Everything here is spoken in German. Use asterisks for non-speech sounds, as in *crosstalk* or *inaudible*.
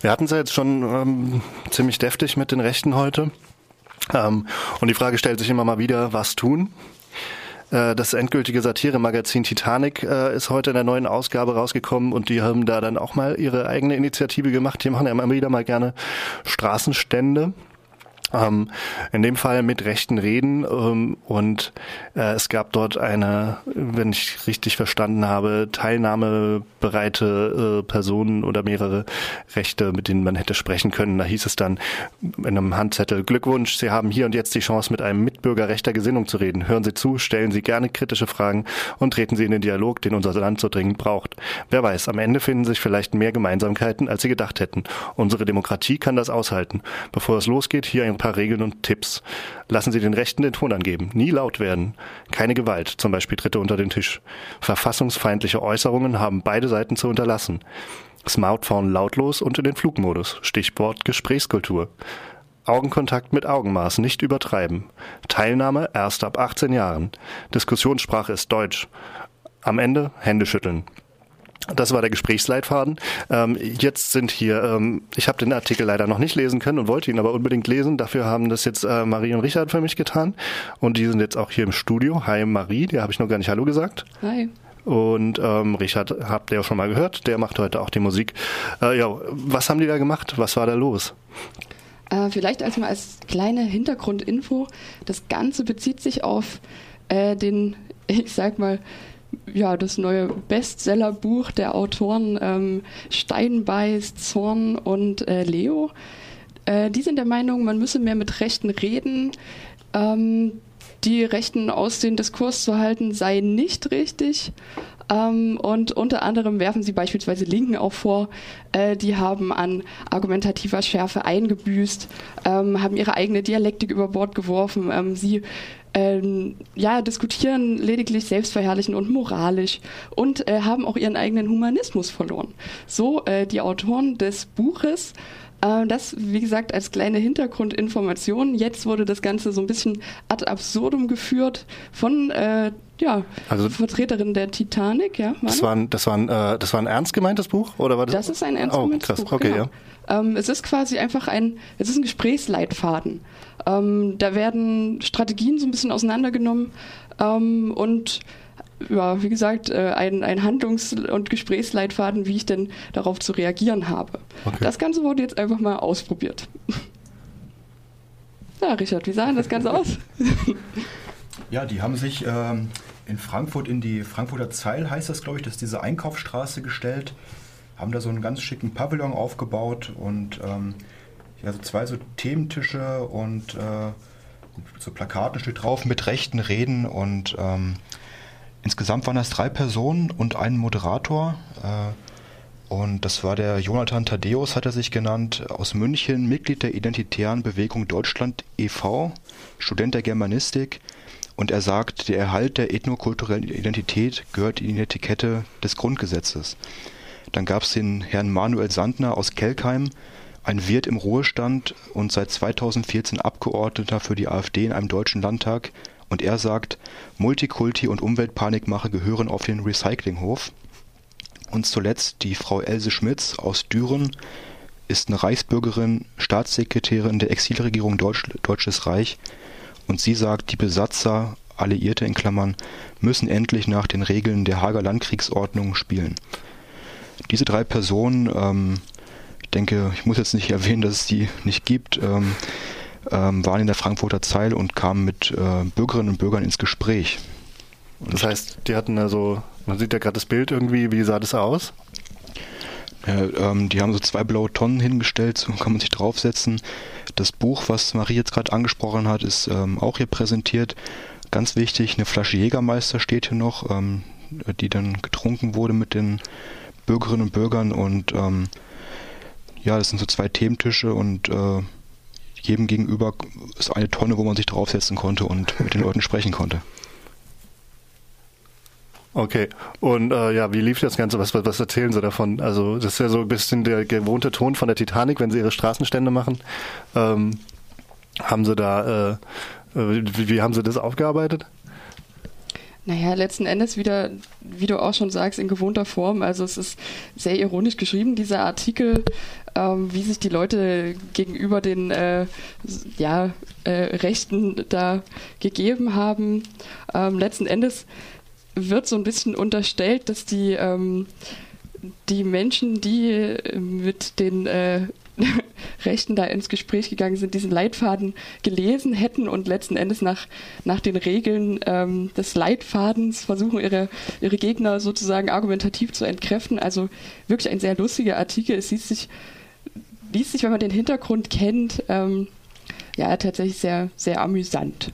Wir hatten es ja jetzt schon ähm, ziemlich deftig mit den Rechten heute. Ähm, und die Frage stellt sich immer mal wieder, was tun? Äh, das endgültige Satire-Magazin Titanic äh, ist heute in der neuen Ausgabe rausgekommen und die haben da dann auch mal ihre eigene Initiative gemacht. Die machen ja immer wieder mal gerne Straßenstände ähm, in dem Fall mit rechten Reden ähm, und äh, es gab dort eine, wenn ich richtig verstanden habe, teilnahmebereite äh, Personen oder mehrere Rechte, mit denen man hätte sprechen können. Da hieß es dann in einem Handzettel, Glückwunsch, Sie haben hier und jetzt die Chance, mit einem Mitbürger rechter Gesinnung zu reden. Hören Sie zu, stellen Sie gerne kritische Fragen und treten Sie in den Dialog, den unser Land so dringend braucht. Wer weiß, am Ende finden sich vielleicht mehr Gemeinsamkeiten, als Sie gedacht hätten. Unsere Demokratie kann das aushalten. Bevor es losgeht, hier ein paar Regeln und Tipps. Lassen Sie den Rechten den Ton angeben. Nie laut werden. Keine Gewalt, zum Beispiel Dritte unter den Tisch. Verfassungsfeindliche Äußerungen haben beide Seiten zu unterlassen. Smartphone lautlos und in den Flugmodus. Stichwort Gesprächskultur. Augenkontakt mit Augenmaß, nicht übertreiben. Teilnahme erst ab 18 Jahren. Diskussionssprache ist Deutsch. Am Ende Hände schütteln. Das war der Gesprächsleitfaden. Ähm, jetzt sind hier, ähm, ich habe den Artikel leider noch nicht lesen können und wollte ihn aber unbedingt lesen. Dafür haben das jetzt äh, Marie und Richard für mich getan. Und die sind jetzt auch hier im Studio. Hi Marie, der habe ich noch gar nicht Hallo gesagt. Hi. Und ähm, Richard habt ihr ja schon mal gehört, der macht heute auch die Musik. Äh, ja, was haben die da gemacht? Was war da los? Äh, vielleicht als mal als kleine Hintergrundinfo. Das Ganze bezieht sich auf äh, den, *laughs* ich sag mal, ja, das neue Bestsellerbuch der Autoren ähm, Steinbeiß, Zorn und äh, Leo. Äh, die sind der Meinung, man müsse mehr mit Rechten reden. Ähm, die Rechten aus dem Diskurs zu halten, sei nicht richtig. Ähm, und unter anderem werfen sie beispielsweise Linken auch vor, äh, die haben an argumentativer Schärfe eingebüßt, ähm, haben ihre eigene Dialektik über Bord geworfen. Ähm, sie ähm, ja, diskutieren lediglich selbstverherrlichen und moralisch und äh, haben auch ihren eigenen Humanismus verloren. So äh, die Autoren des Buches. Äh, das, wie gesagt, als kleine Hintergrundinformation. Jetzt wurde das Ganze so ein bisschen ad absurdum geführt von äh, ja, also, Vertreterin der Titanic. Ja, das war, ein, das, war ein, äh, das war ein ernst gemeintes Buch? Oder war das? das ist ein ernst oh, gemeintes krass. Buch. Okay, genau. ja. Ähm, es ist quasi einfach ein, es ist ein Gesprächsleitfaden. Ähm, da werden Strategien so ein bisschen auseinandergenommen ähm, und ja, wie gesagt, äh, ein, ein Handlungs- und Gesprächsleitfaden, wie ich denn darauf zu reagieren habe. Okay. Das Ganze wurde jetzt einfach mal ausprobiert. *laughs* ja, Richard, wie sah denn das Ganze aus? *laughs* ja, die haben sich ähm, in Frankfurt in die Frankfurter Zeil, heißt das, glaube ich, das ist diese Einkaufsstraße gestellt, haben da so einen ganz schicken Pavillon aufgebaut und ähm, ja, so zwei so Thementische und äh, so Plakaten steht drauf mit rechten Reden und ähm, insgesamt waren das drei Personen und ein Moderator. Äh, und das war der Jonathan Thaddeus, hat er sich genannt, aus München, Mitglied der Identitären Bewegung Deutschland e.V., Student der Germanistik. Und er sagt, der Erhalt der ethnokulturellen Identität gehört in die Etikette des Grundgesetzes. Dann gab es den Herrn Manuel Sandner aus Kelkheim, ein Wirt im Ruhestand und seit 2014 Abgeordneter für die AfD in einem deutschen Landtag und er sagt, Multikulti und Umweltpanikmache gehören auf den Recyclinghof. Und zuletzt die Frau Else Schmitz aus Düren ist eine Reichsbürgerin, Staatssekretärin der Exilregierung Deutsch, Deutsches Reich und sie sagt, die Besatzer, Alliierte in Klammern, müssen endlich nach den Regeln der Hager Landkriegsordnung spielen. Diese drei Personen ähm, denke, ich muss jetzt nicht erwähnen, dass es die nicht gibt, ähm, ähm, waren in der Frankfurter Zeil und kamen mit äh, Bürgerinnen und Bürgern ins Gespräch. Und das heißt, die hatten also, man sieht ja gerade das Bild irgendwie, wie sah das aus? Ja, ähm, die haben so zwei blaue Tonnen hingestellt, so kann man sich draufsetzen. Das Buch, was Marie jetzt gerade angesprochen hat, ist ähm, auch hier präsentiert. Ganz wichtig, eine Flasche Jägermeister steht hier noch, ähm, die dann getrunken wurde mit den Bürgerinnen und Bürgern und ähm, ja, das sind so zwei Thementische und äh, jedem gegenüber ist eine Tonne, wo man sich draufsetzen konnte und mit den Leuten sprechen konnte. Okay, und äh, ja, wie lief das Ganze? Was, was, erzählen Sie davon? Also, das ist ja so ein bisschen der gewohnte Ton von der Titanic, wenn Sie Ihre Straßenstände machen. Ähm, haben Sie da, äh, wie, wie haben Sie das aufgearbeitet? Naja, letzten Endes wieder, wie du auch schon sagst, in gewohnter Form. Also es ist sehr ironisch geschrieben, dieser Artikel. ähm, wie sich die Leute gegenüber den äh, ja, äh, Rechten da gegeben haben. Ähm, letzten Endes wird so ein bisschen unterstellt, dass die, ähm, die Menschen, die mit den äh, Rechten da ins Gespräch gegangen sind, diesen Leitfaden gelesen hätten und letzten Endes nach, nach den Regeln ähm, des Leitfadens versuchen, ihre, ihre Gegner sozusagen argumentativ zu entkräften. Also wirklich ein sehr lustiger Artikel. Es liest sich, liest sich wenn man den Hintergrund kennt, ähm, ja, tatsächlich sehr, sehr amüsant.